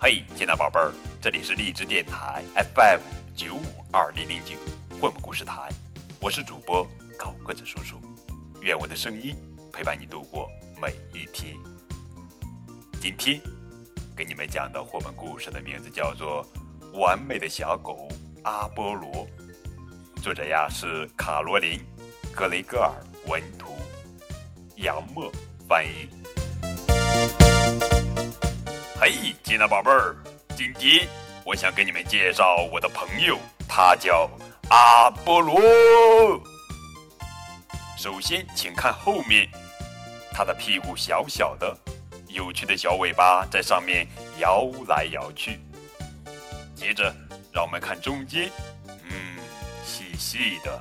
嘿，亲爱宝贝儿，这里是荔枝电台 FM 九五二零零九绘本故事台，我是主播高个子叔叔，愿我的声音陪伴你度过每一天。今天给你们讲的绘本故事的名字叫做《完美的小狗阿波罗》，作者呀是卡罗琳·格雷戈尔文图，杨默翻译。嘿，亲爱的宝贝儿，今天我想给你们介绍我的朋友，他叫阿波罗。首先，请看后面，他的屁股小小的，有趣的小尾巴在上面摇来摇去。接着，让我们看中间，嗯，细细的、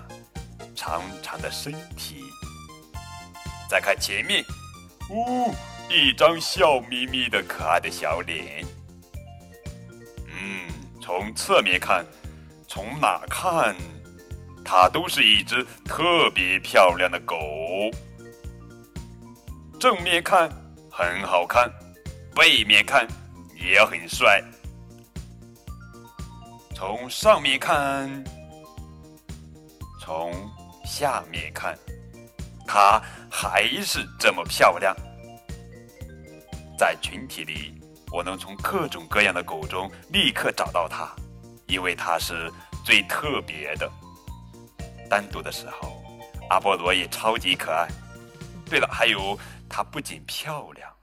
长长的身体。再看前面，呜。一张笑眯眯的可爱的小脸，嗯，从侧面看，从哪看，它都是一只特别漂亮的狗。正面看很好看，背面看也很帅。从上面看，从下面看，它还是这么漂亮。在群体里，我能从各种各样的狗中立刻找到它，因为它是最特别的。单独的时候，阿波罗也超级可爱。对了，还有它不仅漂亮，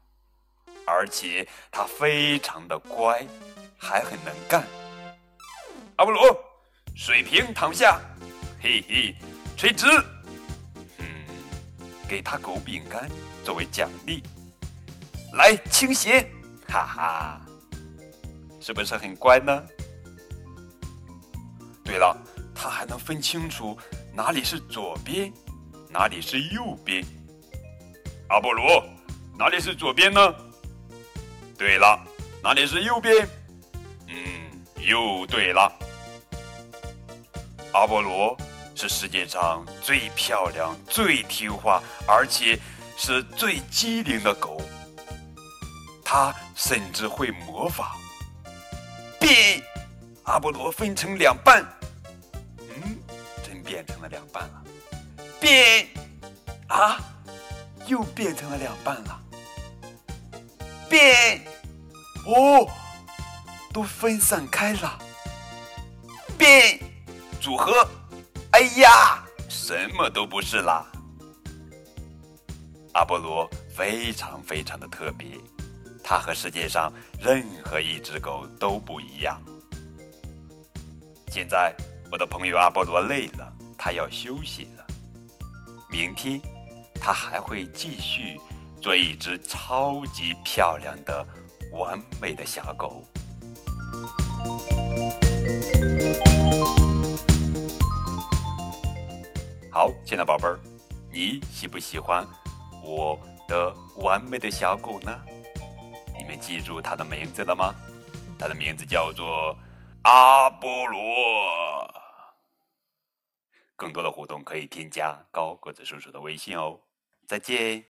而且它非常的乖，还很能干。阿波罗，水平躺下，嘿嘿，垂直。嗯，给他狗饼干作为奖励。来倾斜，哈哈，是不是很乖呢？对了，它还能分清楚哪里是左边，哪里是右边。阿波罗，哪里是左边呢？对了，哪里是右边？嗯，又对了。阿波罗是世界上最漂亮、最听话，而且是最机灵的狗。他甚至会魔法，变阿波罗分成两半，嗯，真变成了两半了。变啊，又变成了两半了。变哦，都分散开了。变组合，哎呀，什么都不是啦。阿波罗非常非常的特别。它和世界上任何一只狗都不一样。现在，我的朋友阿波罗累了，他要休息了。明天，他还会继续做一只超级漂亮的、完美的小狗。好，亲爱的宝贝儿，你喜不喜欢我的完美的小狗呢？你们记住他的名字了吗？他的名字叫做阿波罗。更多的互动可以添加高个子叔叔的微信哦。再见。